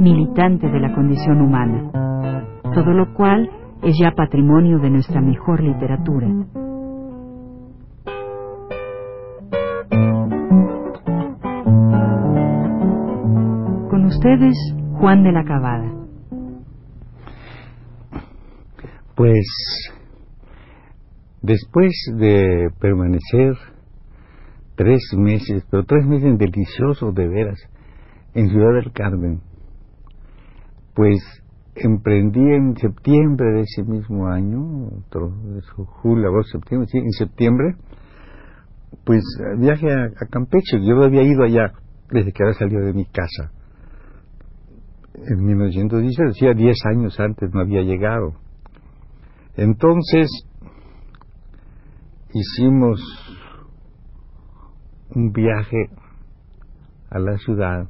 militante de la condición humana, todo lo cual es ya patrimonio de nuestra mejor literatura. Con ustedes, Juan de la Cabada. Pues después de permanecer tres meses, pero tres meses deliciosos de veras, en Ciudad del Carmen, pues emprendí en septiembre de ese mismo año, julio, agosto, septiembre, sí, en septiembre, pues viaje a, a Campeche. Yo había ido allá desde que había salido de mi casa. En 1910, decía 10 años antes no había llegado. Entonces hicimos un viaje a la ciudad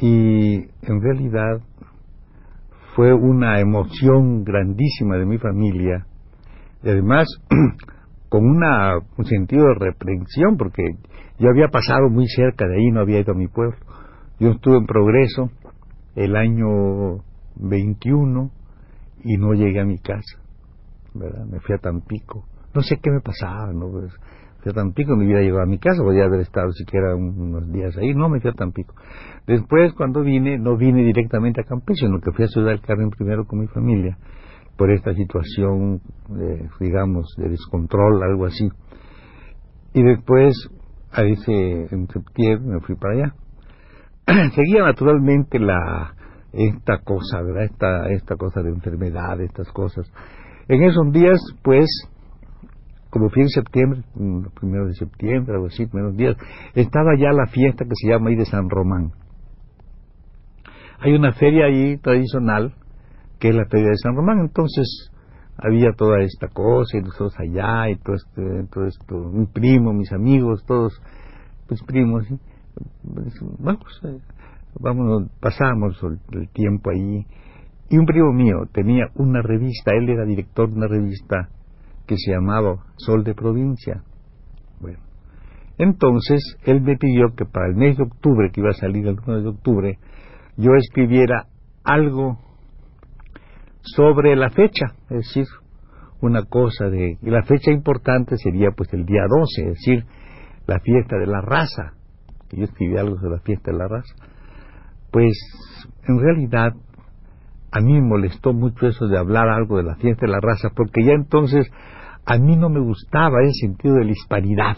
y en realidad fue una emoción grandísima de mi familia y además con una, un sentido de reprensión porque yo había pasado muy cerca de ahí, no había ido a mi pueblo. Yo estuve en progreso el año 21 y no llegué a mi casa, ¿verdad? Me fui a Tampico. No sé qué me pasaba, ¿no? Pues, fui a Tampico, me hubiera llegado a mi casa, podría haber estado siquiera unos días ahí, no me fui a Tampico. Después, cuando vine, no vine directamente a Campeche, sino que fui a Ciudad del Carmen primero con mi familia, por esta situación, de, digamos, de descontrol, algo así. Y después, a ese, en septiembre, me fui para allá. Seguía naturalmente la, esta cosa, ¿verdad? Esta, esta cosa de enfermedad, estas cosas. En esos días, pues, como fui en septiembre, los primeros de septiembre, algo así, primeros días, estaba ya la fiesta que se llama ahí de San Román. Hay una feria ahí tradicional, que es la feria de San Román, entonces había toda esta cosa, y nosotros allá, y todo esto, todo esto, mi primo, mis amigos, todos, pues primos, ¿sí? pues, vamos, eh, vámonos, pasamos el tiempo ahí, y un primo mío tenía una revista, él era director de una revista que se llamaba Sol de Provincia. Bueno, entonces él me pidió que para el mes de octubre, que iba a salir el 1 de octubre, yo escribiera algo sobre la fecha, es decir, una cosa de... Y la fecha importante sería pues el día 12, es decir, la fiesta de la raza. Yo escribí algo sobre la fiesta de la raza. Pues en realidad a mí me molestó mucho eso de hablar algo de la fiesta de la raza, porque ya entonces a mí no me gustaba ese sentido de la hispanidad.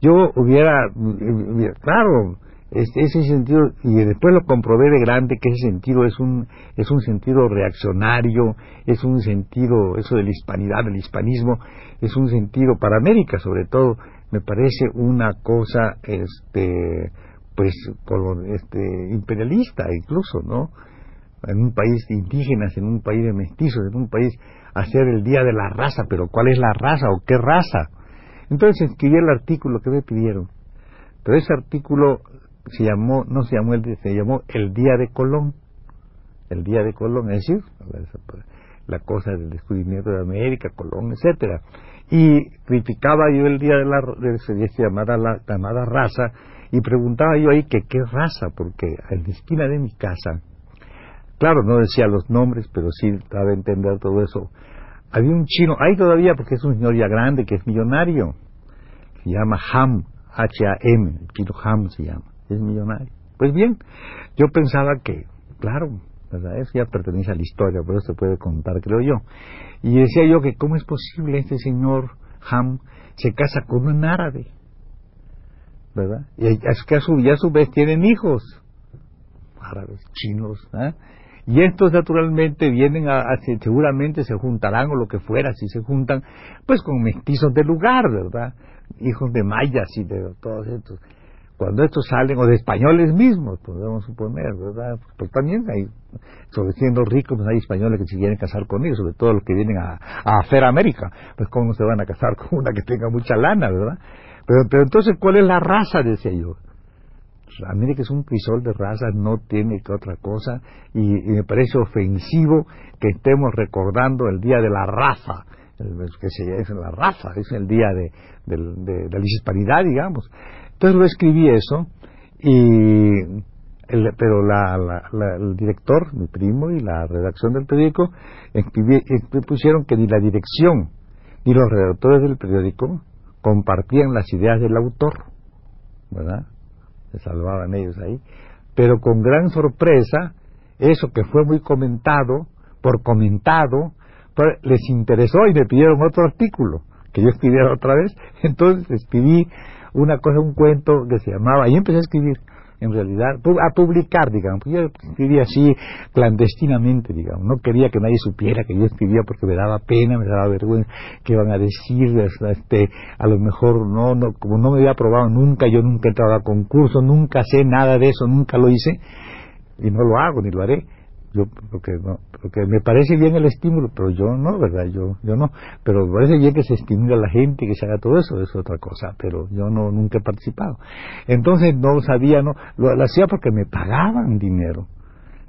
Yo hubiera, claro, ese sentido, y después lo comprobé de grande que ese sentido es un, es un sentido reaccionario, es un sentido, eso de la hispanidad, del hispanismo, es un sentido para América sobre todo, me parece una cosa, este, pues, este, imperialista incluso, ¿no? En un país de indígenas, en un país de mestizos, en un país hacer el día de la raza, pero ¿cuál es la raza o qué raza? Entonces escribí el artículo que me pidieron, pero ese artículo se llamó, no se llamó el se llamó el Día de Colón, el Día de Colón, es decir, la cosa del descubrimiento de América, Colón, etcétera, y criticaba yo el día de la de llamada la llamada raza y preguntaba yo ahí que qué raza, porque en la esquina de mi casa, claro, no decía los nombres, pero sí daba a entender todo eso. Había un chino, hay todavía porque es un señor ya grande que es millonario, se llama Ham, H-A-M, el chino Ham se llama es millonario. Pues bien, yo pensaba que, claro, ¿verdad? Eso ya pertenece a la historia, pero se puede contar, creo yo. Y decía yo que cómo es posible este señor Ham se casa con un árabe, ¿verdad? Y a su, a su vez tienen hijos, árabes, chinos, ¿eh? Y estos naturalmente vienen a, a, seguramente se juntarán o lo que fuera, si se juntan, pues con mestizos de lugar, ¿verdad? Hijos de mayas y de todos estos cuando estos salen, o de españoles mismos, podemos suponer, ¿verdad? Pues también hay, sobre siendo ricos, pues hay españoles que se quieren casar con ellos, sobre todo los que vienen a, hacer América, pues cómo se van a casar con una que tenga mucha lana, ¿verdad? Pero, pero entonces, ¿cuál es la raza? Decía yo. Pues, América es un crisol de raza, no tiene que otra cosa, y, me parece ofensivo que estemos recordando el Día de la Raza, que se, es la raza, es el día de, la disparidad, digamos. Entonces lo escribí eso, y el, pero la, el director, mi primo, y la redacción del periódico pusieron que ni la dirección ni los redactores del periódico compartían las ideas del autor, ¿verdad? Salvaban ellos ahí. Pero con gran sorpresa, eso que fue muy comentado, por comentado, les interesó y me pidieron otro artículo que yo escribiera otra vez. Entonces escribí una cosa, un cuento que se llamaba, y empecé a escribir, en realidad, a publicar, digamos. Yo escribía así clandestinamente, digamos. No quería que nadie supiera que yo escribía porque me daba pena, me daba vergüenza, que iban a decir, este, a lo mejor no, no, como no me había aprobado nunca, yo nunca he entrado a concurso, nunca sé nada de eso, nunca lo hice, y no lo hago ni lo haré yo porque no porque me parece bien el estímulo pero yo no verdad yo yo no. Pero me parece bien que se estimule a la gente que se haga todo eso es otra cosa pero yo no nunca he participado. Entonces no sabía no lo, hacía porque me pagaban dinero.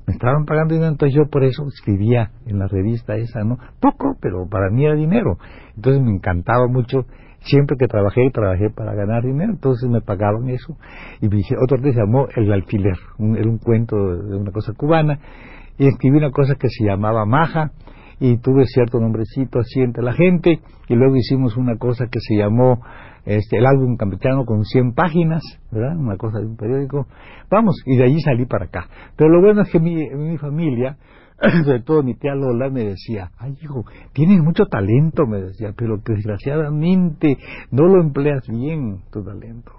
Me estaban pagando dinero entonces yo por eso escribía en la revista esa no poco pero para mí era dinero. Entonces me encantaba mucho siempre que trabajé, trabajé para ganar dinero, entonces me pagaban eso. Y me otro día se llamó El Alfiler, era un cuento de una cosa cubana, y escribí una cosa que se llamaba Maja y tuve cierto nombrecito así entre la gente y luego hicimos una cosa que se llamó este, el álbum campechano con 100 páginas, ¿verdad? Una cosa de un periódico. Vamos, y de allí salí para acá. Pero lo bueno es que mi, mi familia, sobre todo mi tía Lola, me decía, ay hijo, tienes mucho talento, me decía, pero desgraciadamente no lo empleas bien, tu talento.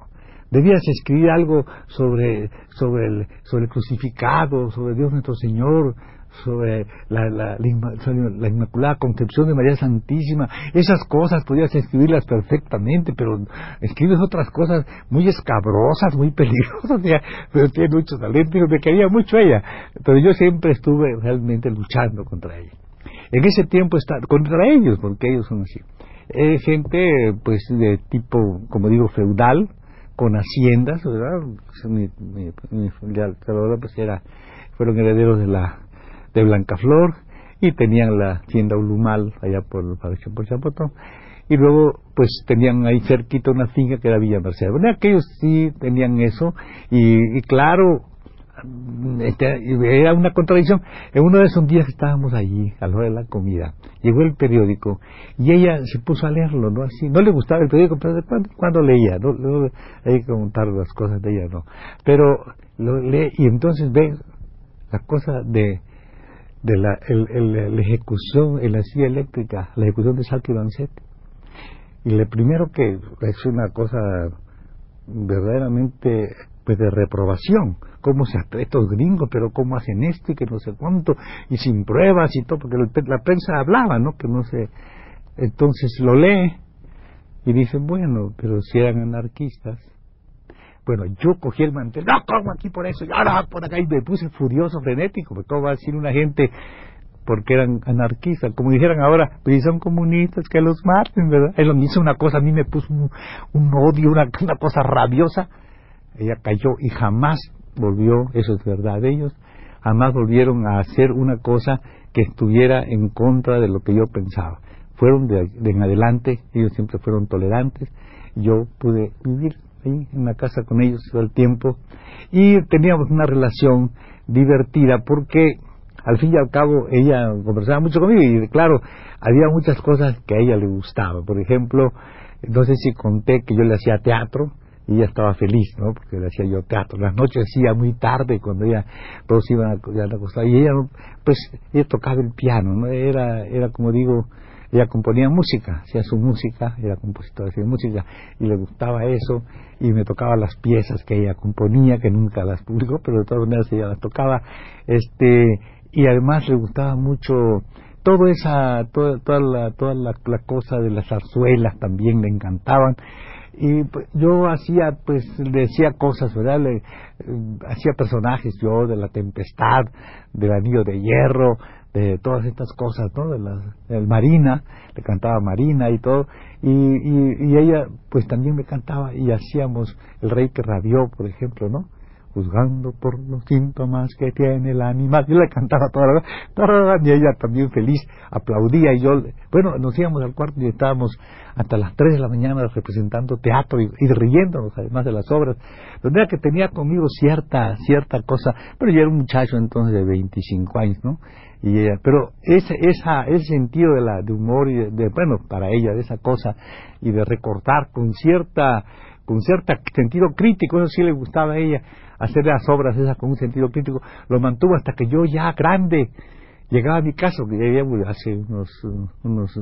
Debías escribir algo sobre, sobre, el, sobre el crucificado, sobre Dios nuestro Señor, sobre la, la, la, Inmaculada Concepción de María Santísima. Esas cosas podías escribirlas perfectamente, pero escribes otras cosas muy escabrosas, muy peligrosas, pero tiene mucho talento me quería mucho ella. Pero yo siempre estuve realmente luchando contra ella. En ese tiempo está contra ellos, porque ellos son así. Eh, gente pues de tipo, como digo, feudal, con haciendas, ¿verdad? Mi, mi, mi familia pues era, fueron herederos de la de Blancaflor y tenían la tienda Ulumal allá por por Chapotón y luego pues tenían ahí cerquita una finca que era Villa Merced. Bueno, aquellos sí tenían eso y, claro, este, era una contradicción. En uno de esos días estábamos allí, a la hora de la comida, llegó el periódico y ella se puso a leerlo, ¿no? Así, no le gustaba el periódico, pero de cuando, leía, ¿no? hay que contar las cosas de ella, ¿no? Pero lo lee y entonces ve la cosa de, de la, el, la ejecución en la silla eléctrica, la ejecución de Salto y Y lo primero que es una cosa verdaderamente pues de reprobación. ¿Cómo se estos gringos, pero cómo hacen esto y que no sé cuánto, y sin pruebas y todo, porque la prensa hablaba, ¿no? Que no sé. Entonces lo lee y dice, bueno, pero si eran anarquistas. Bueno, yo cogí el mantel, no, ¿cómo aquí por eso? Y ahora por acá y me puse furioso, frenético, porque ¿cómo va a decir una gente porque eran anarquistas, como dijeran ahora, pues son comunistas, que los maten, ¿verdad? Él me hizo una cosa, a mí me puso un, odio, una, una cosa rabiosa, ella cayó y jamás volvió, eso es verdad de ellos, jamás volvieron a hacer una cosa que estuviera en contra de lo que yo pensaba. Fueron de, en adelante, ellos siempre fueron tolerantes, yo pude vivir ahí en la casa con ellos todo el tiempo y teníamos una relación divertida porque al fin y al cabo ella conversaba mucho conmigo y claro, había muchas cosas que a ella le gustaban. Por ejemplo, no sé si conté que yo le hacía teatro, y ella estaba feliz, ¿no? Porque le hacía yo teatro. Las noches hacía muy tarde, cuando ella, todos iban a, acostar, y ella, pues, ella tocaba el piano, ¿no? Era, era como digo, ella componía música, hacía su música, era compositora, hacía música, y le gustaba eso, y me tocaba las piezas que ella componía, que nunca las publicó, pero de todas maneras ella las tocaba, este, y además le gustaba mucho toda esa, toda, toda la, toda la cosa de las zarzuelas también le encantaban, y pues, yo hacía pues decía cosas verdad le, eh, hacía personajes yo de la tempestad del anillo de hierro de todas estas cosas no de la del marina le cantaba marina y todo y, y, y ella pues también me cantaba y hacíamos el rey que rabió por ejemplo no juzgando por los síntomas que tiene el animal. Yo le cantaba toda la y ella también feliz aplaudía y yo, bueno, nos íbamos al cuarto y estábamos hasta las 3 de la mañana representando teatro y, riéndonos además de las obras. De manera que tenía conmigo cierta, cierta cosa, pero yo era un muchacho entonces de 25 años, ¿no? Y ella, pero ese, esa, ese sentido de, la, de humor y de, bueno, para ella, de esa cosa y de recortar con cierta con cierto sentido crítico, eso sí le gustaba a ella, hacer las obras esas con un sentido crítico, lo mantuvo hasta que yo ya grande llegaba a mi casa, que ya hace unos, unos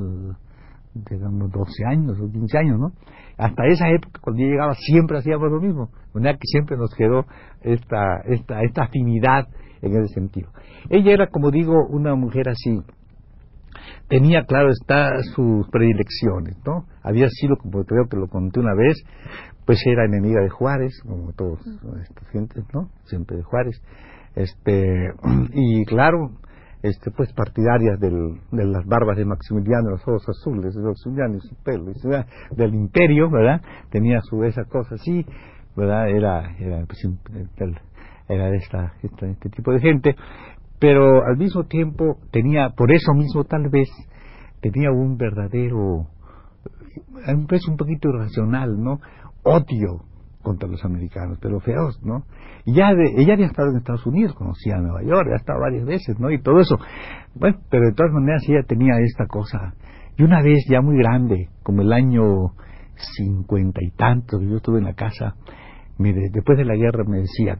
digamos, 12 años o 15 años, ¿no? Hasta esa época, cuando yo llegaba, siempre hacíamos lo mismo. Manera que siempre nos quedó esta, esta, esta afinidad en ese sentido. Ella era, como digo, una mujer así, tenía, claro está, sus predilecciones, ¿no? Había sido, como creo que lo conté una vez, pues era enemiga de Juárez, como todos estos gentes, ¿no? Siempre de Juárez. Este, y claro, este, pues partidarias del, de las barbas de Maximiliano, los ojos azules de Maximiliano y su pelo, del imperio, ¿verdad? Tenía su esa cosa así, ¿verdad? Era, era, pues, era de esta, este tipo de gente, pero al mismo tiempo tenía, por eso mismo tal vez, tenía un verdadero, un, pues un poquito irracional, ¿no? odio contra los americanos, pero feos, ¿no? Ya de, ella había estado en Estados Unidos, conocía a Nueva York, había estado varias veces, ¿no? Y todo eso. Bueno, pero de todas maneras ella tenía esta cosa. Y una vez ya muy grande, como el año cincuenta y tantos, yo estuve en la casa, después de la guerra me decía,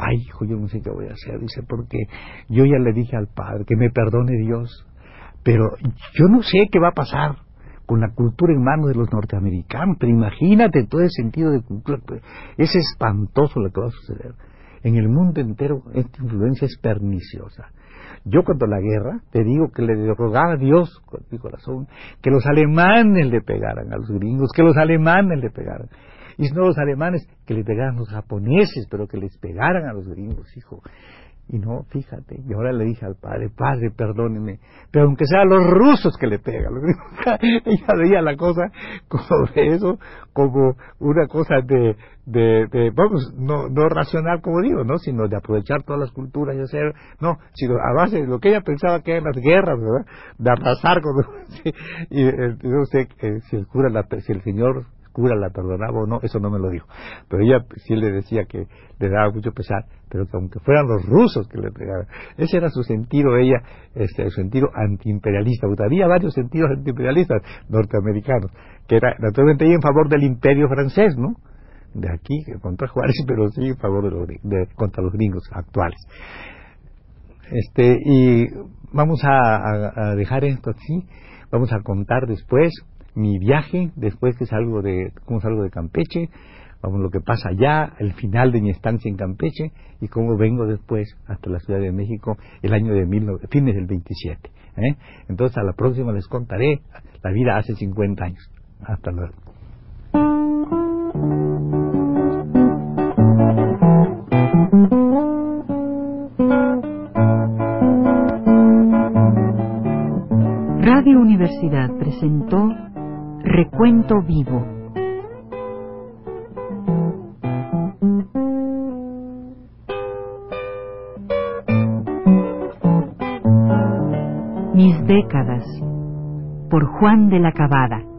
ay hijo, yo no sé qué voy a hacer, dice, porque yo ya le dije al padre que me perdone Dios, pero yo no sé qué va a pasar con la cultura en manos de los norteamericanos, pero imagínate todo el sentido de cultura, es espantoso lo que va a suceder. En el mundo entero esta influencia es perniciosa. Yo cuando la guerra, te digo que le rogaba a Dios con mi corazón que los alemanes le pegaran a los gringos, que los alemanes le pegaran. Y no los alemanes, que le pegaran los japoneses, pero que les pegaran a los gringos, hijo. Y no, fíjate, y ahora le dije al padre, padre, perdóneme, pero aunque sean los rusos que le pegan, ella veía la cosa como eso, como una cosa de, de, de, vamos, no, no racional como digo, ¿no? Sino de aprovechar todas las culturas y hacer, no, sino a base de lo que ella pensaba que eran las guerras, ¿verdad? De arrasar con, y eh, no sé eh, si el cura, la, si el señor cura la perdonaba o no, eso no me lo dijo. Pero ella sí le decía que le daba mucho pesar, pero que aunque fueran los rusos que le pegaran, ese era su sentido, ella, este, su sentido antiimperialista. Había varios sentidos antiimperialistas norteamericanos, que era naturalmente ella en favor del imperio francés, ¿no? De aquí, contra Juárez, pero sí en favor de, los, de contra los gringos actuales. Este, y vamos a, a dejar esto así, vamos a contar después mi viaje después que salgo de, cómo salgo de Campeche, vamos lo que pasa allá, el final de mi estancia en Campeche y cómo vengo después hasta la Ciudad de México el año de mil, fines del 27. ¿eh? Entonces a la próxima les contaré la vida hace 50 años. Hasta luego. Radio Universidad presentó Recuento vivo. Mis décadas por Juan de la Cabada.